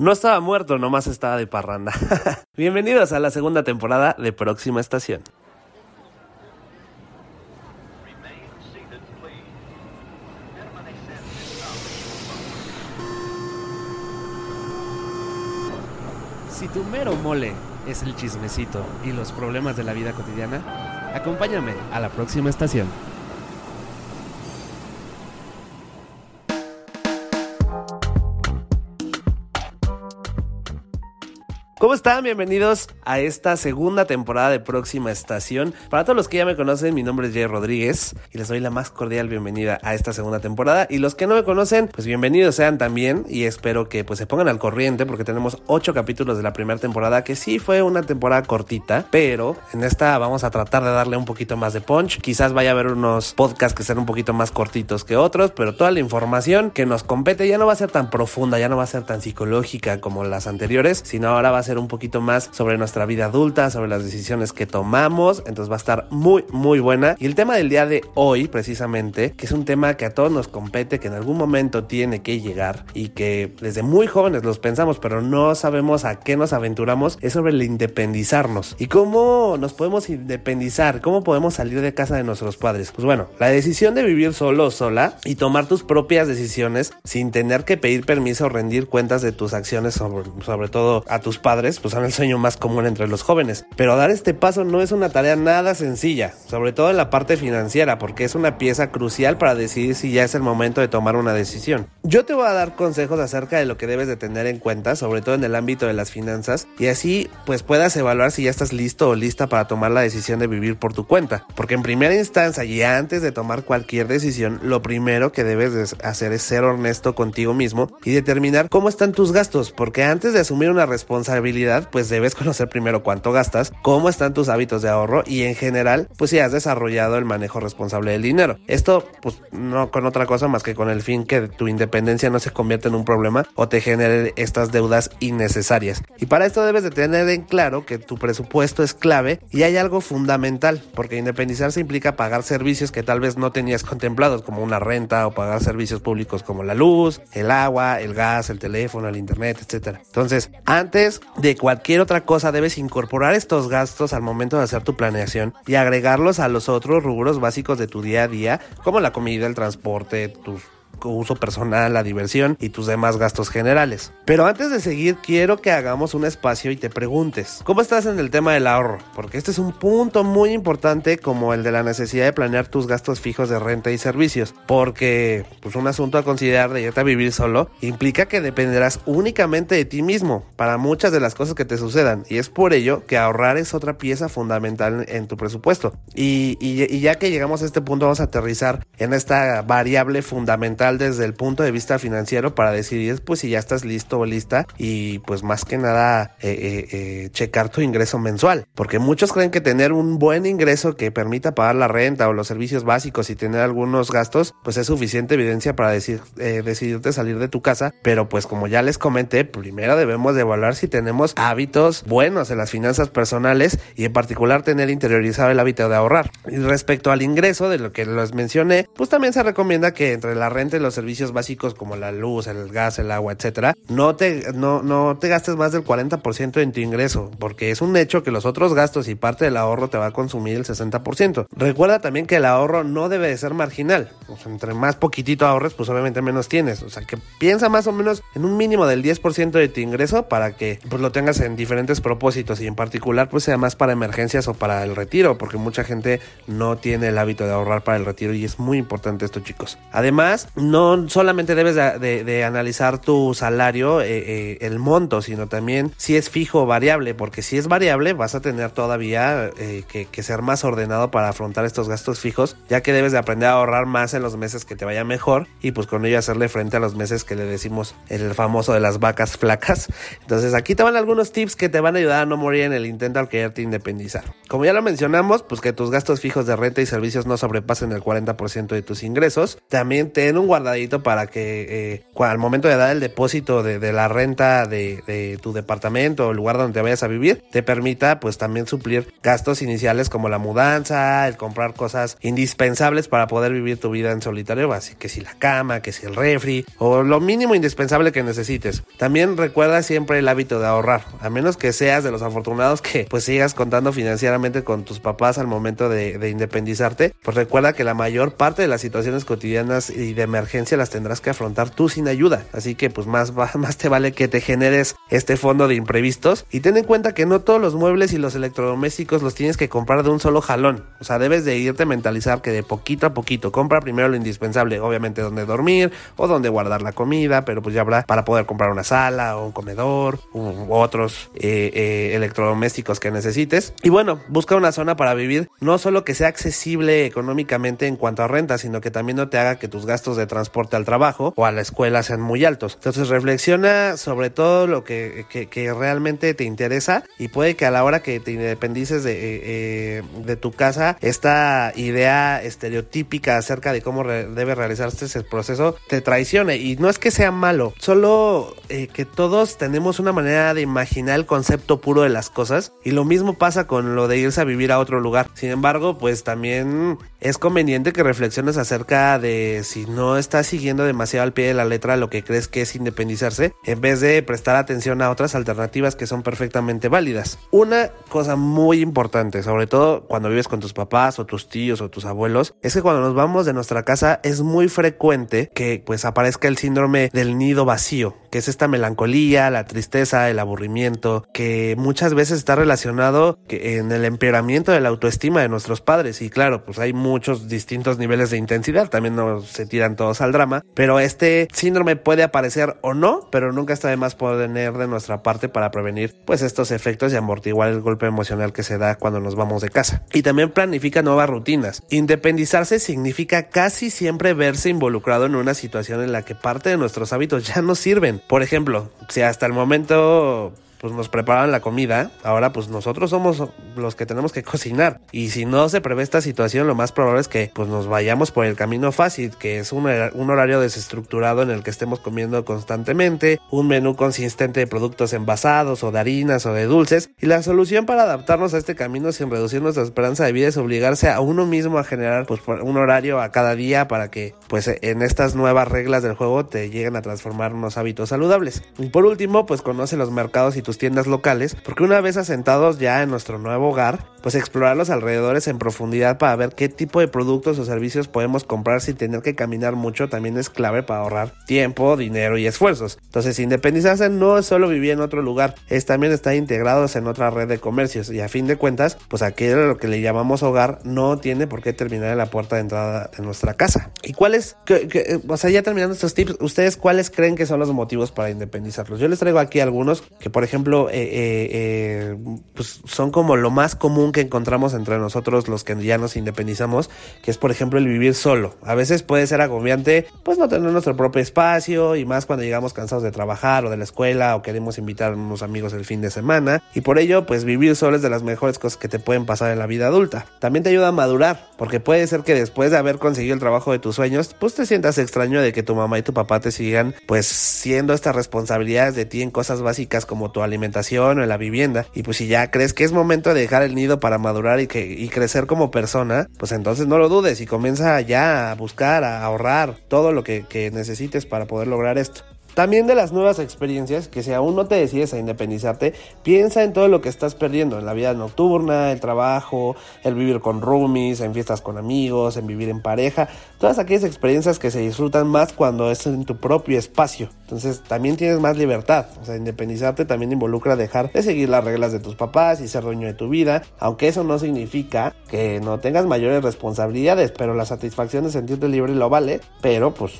No estaba muerto, nomás estaba de parranda. Bienvenidos a la segunda temporada de Próxima Estación. Si tu mero mole es el chismecito y los problemas de la vida cotidiana, acompáñame a la próxima estación. ¿Cómo están? Bienvenidos a esta segunda temporada de Próxima Estación. Para todos los que ya me conocen, mi nombre es Jay Rodríguez y les doy la más cordial bienvenida a esta segunda temporada. Y los que no me conocen, pues bienvenidos sean también y espero que pues se pongan al corriente porque tenemos ocho capítulos de la primera temporada que sí fue una temporada cortita, pero en esta vamos a tratar de darle un poquito más de punch. Quizás vaya a haber unos podcasts que sean un poquito más cortitos que otros, pero toda la información que nos compete ya no va a ser tan profunda, ya no va a ser tan psicológica como las anteriores, sino ahora va a ser un poquito más sobre nuestra vida adulta, sobre las decisiones que tomamos. Entonces va a estar muy, muy buena. Y el tema del día de hoy, precisamente, que es un tema que a todos nos compete, que en algún momento tiene que llegar y que desde muy jóvenes los pensamos, pero no sabemos a qué nos aventuramos, es sobre el independizarnos. ¿Y cómo nos podemos independizar? ¿Cómo podemos salir de casa de nuestros padres? Pues bueno, la decisión de vivir solo o sola y tomar tus propias decisiones sin tener que pedir permiso o rendir cuentas de tus acciones, sobre, sobre todo a tus padres pues son el sueño más común entre los jóvenes. Pero dar este paso no es una tarea nada sencilla, sobre todo en la parte financiera, porque es una pieza crucial para decidir si ya es el momento de tomar una decisión. Yo te voy a dar consejos acerca de lo que debes de tener en cuenta, sobre todo en el ámbito de las finanzas, y así pues puedas evaluar si ya estás listo o lista para tomar la decisión de vivir por tu cuenta. Porque en primera instancia y antes de tomar cualquier decisión, lo primero que debes hacer es ser honesto contigo mismo y determinar cómo están tus gastos, porque antes de asumir una responsabilidad pues debes conocer primero cuánto gastas, cómo están tus hábitos de ahorro y en general, pues si has desarrollado el manejo responsable del dinero. Esto, pues no con otra cosa más que con el fin que tu independencia no se convierta en un problema o te genere estas deudas innecesarias. Y para esto debes de tener en claro que tu presupuesto es clave y hay algo fundamental, porque independizarse implica pagar servicios que tal vez no tenías contemplados, como una renta o pagar servicios públicos como la luz, el agua, el gas, el teléfono, el internet, etc. Entonces, antes de cualquier otra cosa debes incorporar estos gastos al momento de hacer tu planeación y agregarlos a los otros rubros básicos de tu día a día, como la comida, el transporte, tus uso personal, la diversión y tus demás gastos generales. Pero antes de seguir, quiero que hagamos un espacio y te preguntes, ¿cómo estás en el tema del ahorro? Porque este es un punto muy importante como el de la necesidad de planear tus gastos fijos de renta y servicios, porque pues un asunto a considerar de irte a vivir solo implica que dependerás únicamente de ti mismo para muchas de las cosas que te sucedan y es por ello que ahorrar es otra pieza fundamental en tu presupuesto. Y, y ya que llegamos a este punto vamos a aterrizar en esta variable fundamental desde el punto de vista financiero para decidir pues si ya estás listo o lista y pues más que nada eh, eh, eh, checar tu ingreso mensual. Porque muchos creen que tener un buen ingreso que permita pagar la renta o los servicios básicos y tener algunos gastos pues es suficiente evidencia para decir, decidirte salir de tu casa. Pero pues como ya les comenté primero debemos de evaluar si tenemos hábitos buenos en las finanzas personales y en particular tener interiorizado el hábito de ahorrar. Respecto al ingreso de lo que les mencioné pues también se recomienda que entre la renta los servicios básicos como la luz, el gas, el agua, etcétera, no te, no, no te gastes más del 40% en tu ingreso, porque es un hecho que los otros gastos y parte del ahorro te va a consumir el 60%. Recuerda también que el ahorro no debe de ser marginal. entre más poquitito ahorres, pues obviamente menos tienes. O sea, que piensa más o menos en un mínimo del 10% de tu ingreso para que pues lo tengas en diferentes propósitos y en particular pues sea más para emergencias o para el retiro, porque mucha gente no tiene el hábito de ahorrar para el retiro y es muy importante esto, chicos. Además, no solamente debes de, analizar tu salario, eh, eh, el monto, sino también si es fijo o variable, porque si es variable vas a tener todavía eh, que, ser más ordenado para afrontar estos gastos fijos, ya que debes de aprender a ahorrar más en los meses que te vaya mejor y pues con ello hacerle frente a los meses que le decimos el famoso de las vacas flacas. Entonces aquí te van algunos tips que te van a ayudar a no morir en el intento al quererte independizar. Como ya lo mencionamos, pues que tus gastos fijos de renta y servicios no sobrepasen el 40% de tus ingresos. También ten un guardadito para que eh, al momento de dar el depósito de, la renta de, tu departamento o el lugar donde te vayas a vivir, te permita pues también suplir gastos iniciales como la mudanza, el comprar cosas indispensables para poder vivir tu vida en solitario, así que si la cama, que si el refri o lo mínimo indispensable que necesites. También recuerda siempre el hábito de ahorrar, a menos que seas de los afortunados que pues sigas contando financieramente con tus papás al momento de, de independizarte, pues recuerda que la mayor parte de las situaciones cotidianas y de emergencia las tendrás que afrontar tú sin ayuda. Así que pues más, más te vale que te generes este fondo de imprevistos y ten en cuenta que no todos los muebles y los electrodomésticos los tienes que comprar de un solo jalón. O sea, debes de irte a mentalizar que de poquito a poquito compra primero lo indispensable, obviamente donde dormir o donde guardar la comida, pero pues ya habrá para poder comprar una sala o un comedor u otros eh, eh, electrodomésticos que necesites. Y bueno, busca una zona para vivir, no solo que sea accesible económicamente en cuanto a renta, sino que también no te haga que tus gastos de transporte al trabajo o a la escuela sean muy altos. Entonces reflexiona sobre todo lo que, realmente te interesa y puede que a la hora que te independices de, eh, eh, tu casa, esta idea estereotípica acerca de cómo debe realizarse ese proceso te traicione. Y no es que sea malo, solo eh, que todos tenemos una manera de imaginar el concepto puro de las cosas y lo mismo pasa con lo de irse a vivir a otro lugar. Sin embargo, pues también es conveniente que reflexiones acerca de si no estás siguiendo demasiado al pie de la letra lo que crees que es independizarse, en vez de prestar atención a otras alternativas que son perfectamente válidas. Una cosa muy importante, sobre todo cuando vives con tus papás o tus tíos o tus abuelos, es que cuando nos vamos de nuestra casa es muy frecuente que pues aparezca el síndrome del nido vacío, que es esta melancolía, la tristeza, el aburrimiento, que muchas veces está relacionado en el empeoramiento de la autoestima de nuestros padres. Y claro, pues hay muchos distintos niveles de intensidad, también no se tiran todos al drama, pero este síndrome puede aparecer o no, pero nunca está de más poner de nuestra parte para prevenir pues estos efectos y amortiguar el golpe emocional que se da cuando nos vamos de casa. Y también planifica nuevas rutinas. Independizarse significa casi siempre verse involucrado en una situación en la que parte de nuestros hábitos ya no sirven. Por ejemplo, si hasta el momento pues nos preparan la comida, ahora pues nosotros somos los que tenemos que cocinar. Y si no se prevé esta situación, lo más probable es que pues nos vayamos por el camino fácil, que es un, un horario desestructurado en el que estemos comiendo constantemente, un menú consistente de productos envasados o de harinas o de dulces. Y la solución para adaptarnos a este camino sin reducir nuestra esperanza de vida es obligarse a uno mismo a generar pues un horario a cada día para que pues en estas nuevas reglas del juego te lleguen a transformar unos hábitos saludables. Y por último, pues conoce los mercados y tiendas locales, porque una vez asentados ya en nuestro nuevo hogar, pues explorar los alrededores en profundidad para ver qué tipo de productos o servicios podemos comprar sin tener que caminar mucho también es clave para ahorrar tiempo, dinero y esfuerzos. Entonces, independizarse no es solo vivir en otro lugar, es también estar integrados en otra red de comercios y a fin de cuentas, pues aquello lo que le llamamos hogar no tiene por qué terminar en la puerta de entrada de nuestra casa. ¿Y cuáles, o sea, ya terminando estos tips, ustedes cuáles creen que son los motivos para independizarlos? Yo les traigo aquí algunos que, por ejemplo, eh, eh, eh, pues son como lo más común que encontramos entre nosotros los que ya nos independizamos, que es por ejemplo el vivir solo. A veces puede ser agobiante pues no tener nuestro propio espacio y más cuando llegamos cansados de trabajar o de la escuela o queremos invitar a unos amigos el fin de semana y por ello pues vivir solo es de las mejores cosas que te pueden pasar en la vida adulta. También te ayuda a madurar porque puede ser que después de haber conseguido el trabajo de tus sueños pues te sientas extraño de que tu mamá y tu papá te sigan pues siendo estas responsabilidades de ti en cosas básicas como tu alimentación o en la vivienda y pues si ya crees que es momento de dejar el nido para madurar y, que, y crecer como persona, pues entonces no lo dudes y comienza ya a buscar, a ahorrar todo lo que, que necesites para poder lograr esto. También de las nuevas experiencias, que si aún no te decides a independizarte, piensa en todo lo que estás perdiendo, en la vida nocturna, el trabajo, el vivir con roomies, en fiestas con amigos, en vivir en pareja, todas aquellas experiencias que se disfrutan más cuando es en tu propio espacio. Entonces también tienes más libertad, o sea, independizarte también involucra dejar de seguir las reglas de tus papás y ser dueño de tu vida, aunque eso no significa que no tengas mayores responsabilidades, pero la satisfacción de sentirte libre lo vale, pero pues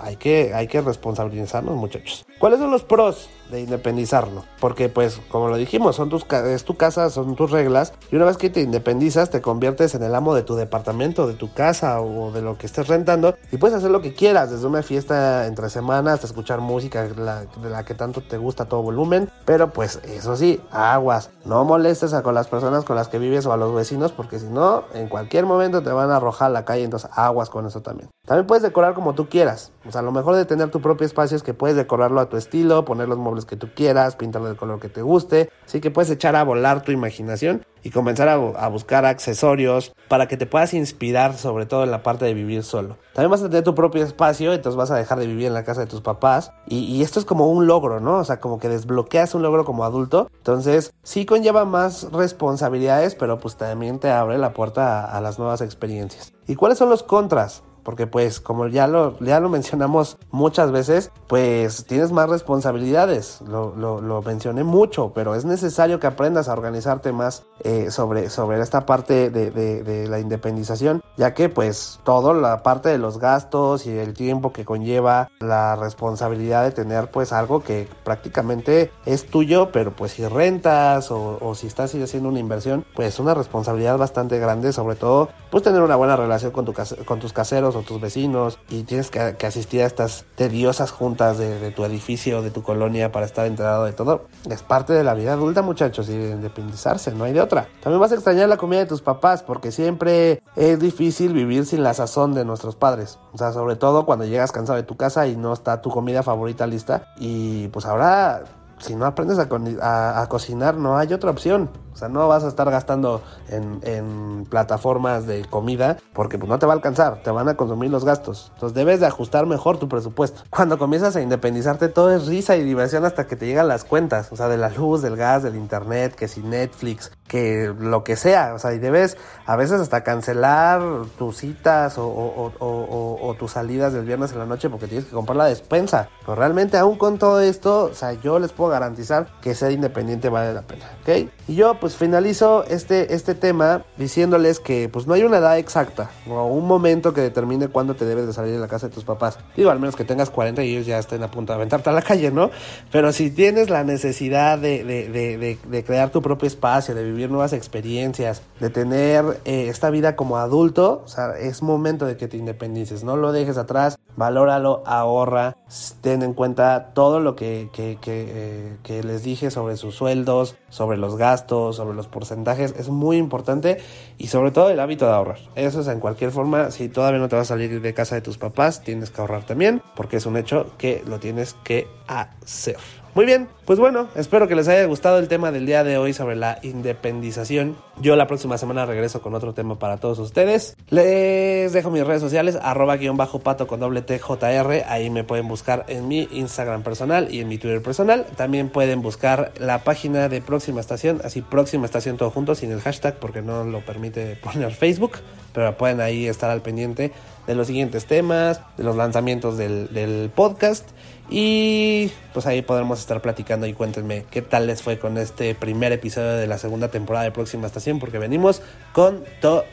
hay que, hay que responsabilizarnos muchachos. ¿Cuáles son los pros de independizarnos? Porque pues como lo dijimos, son tus, es tu casa, son tus reglas y una vez que te independizas te conviertes en el amo de tu departamento, de tu casa o de lo que estés rentando y puedes hacer lo que quieras, desde una fiesta entre semanas hasta escuchar música de la que tanto te gusta todo volumen, pero pues eso sí, aguas, no molestes a con las personas con las que vives o a los vecinos porque si no, en cualquier momento te van a arrojar la calle, entonces aguas con eso también. También puedes decorar como tú quieras, o sea, lo mejor de tener tu propio espacio es que puedes decorarlo a tu estilo, poner los muebles que tú quieras, pintarlo del color que te guste, así que puedes echar a volar tu imaginación y comenzar a, buscar accesorios para que te puedas inspirar sobre todo en la parte de vivir solo. También vas a tener tu propio espacio, entonces vas a dejar de vivir en la casa de tus papás y, esto es como un logro, ¿no? O sea, como que desbloqueas un logro como adulto, entonces sí conlleva más responsabilidades, pero pues también te abre la puerta a las nuevas experiencias. ¿Y cuáles son los contras? Porque pues como ya lo, ya lo mencionamos muchas veces, pues tienes más responsabilidades, lo, lo, lo mencioné mucho, pero es necesario que aprendas a organizarte más eh, sobre, sobre esta parte de, de, de, la independización, ya que pues toda la parte de los gastos y el tiempo que conlleva la responsabilidad de tener pues algo que prácticamente es tuyo, pero pues si rentas o, o si estás haciendo una inversión, pues una responsabilidad bastante grande, sobre todo pues tener una buena relación con, tu, con tus caseros tus vecinos y tienes que, asistir a estas tediosas juntas de, tu edificio, de tu colonia para estar enterado de todo. Es parte de la vida adulta, muchachos, y de independizarse, no hay de otra. También vas a extrañar la comida de tus papás porque siempre es difícil vivir sin la sazón de nuestros padres. O sea, sobre todo cuando llegas cansado de tu casa y no está tu comida favorita lista. Y pues ahora si no aprendes a, cocinar, no hay otra opción. O sea, no vas a estar gastando en, en, plataformas de comida porque pues, no te va a alcanzar, te van a consumir los gastos. Entonces debes de ajustar mejor tu presupuesto. Cuando comienzas a independizarte, todo es risa y diversión hasta que te llegan las cuentas. O sea, de la luz, del gas, del internet, que si Netflix, que lo que sea. O sea, y debes a veces hasta cancelar tus citas o, tus salidas del viernes en la noche porque tienes que comprar la despensa. Pero realmente aún con todo esto, o sea, yo les puedo garantizar que ser independiente vale la pena, ¿ok? Y yo pues finalizo este, este tema diciéndoles que pues no hay una edad exacta o un momento que determine cuándo te debes de salir de la casa de tus papás. Digo, al menos que tengas 40 y ellos ya estén a punto de aventarte a la calle, ¿no? Pero si tienes la necesidad de, de, de, crear tu propio espacio, de vivir nuevas experiencias, de tener eh, esta vida como adulto, o sea, es momento de que te independices, no lo dejes atrás, valóralo, ahorra, ten en cuenta todo lo que, que, eh, que les dije sobre sus sueldos, sobre los gastos, sobre los porcentajes, es muy importante y sobre todo el hábito de ahorrar. Eso es en cualquier forma, si todavía no te vas a salir de casa de tus papás, tienes que ahorrar también, porque es un hecho que lo tienes que hacer. Muy bien, pues bueno, espero que les haya gustado el tema del día de hoy sobre la independización. Yo la próxima semana regreso con otro tema para todos ustedes. Les dejo mis redes sociales, arroba guion bajo pato con doble TJR. Ahí me pueden buscar en mi Instagram personal y en mi Twitter personal. También pueden buscar la página de Próxima Estación, así Próxima Estación todo junto, sin el hashtag porque no lo permite poner Facebook. Pero pueden ahí estar al pendiente de los siguientes temas, de los lanzamientos del, del podcast. Y pues ahí podremos estar platicando y cuéntenme qué tal les fue con este primer episodio de la segunda temporada de Próxima Estación, porque venimos con todo.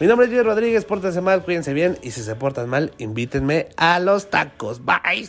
Mi nombre es Luis Rodríguez, pórtense mal, cuídense bien y si se portan mal, invítenme a los tacos. Bye.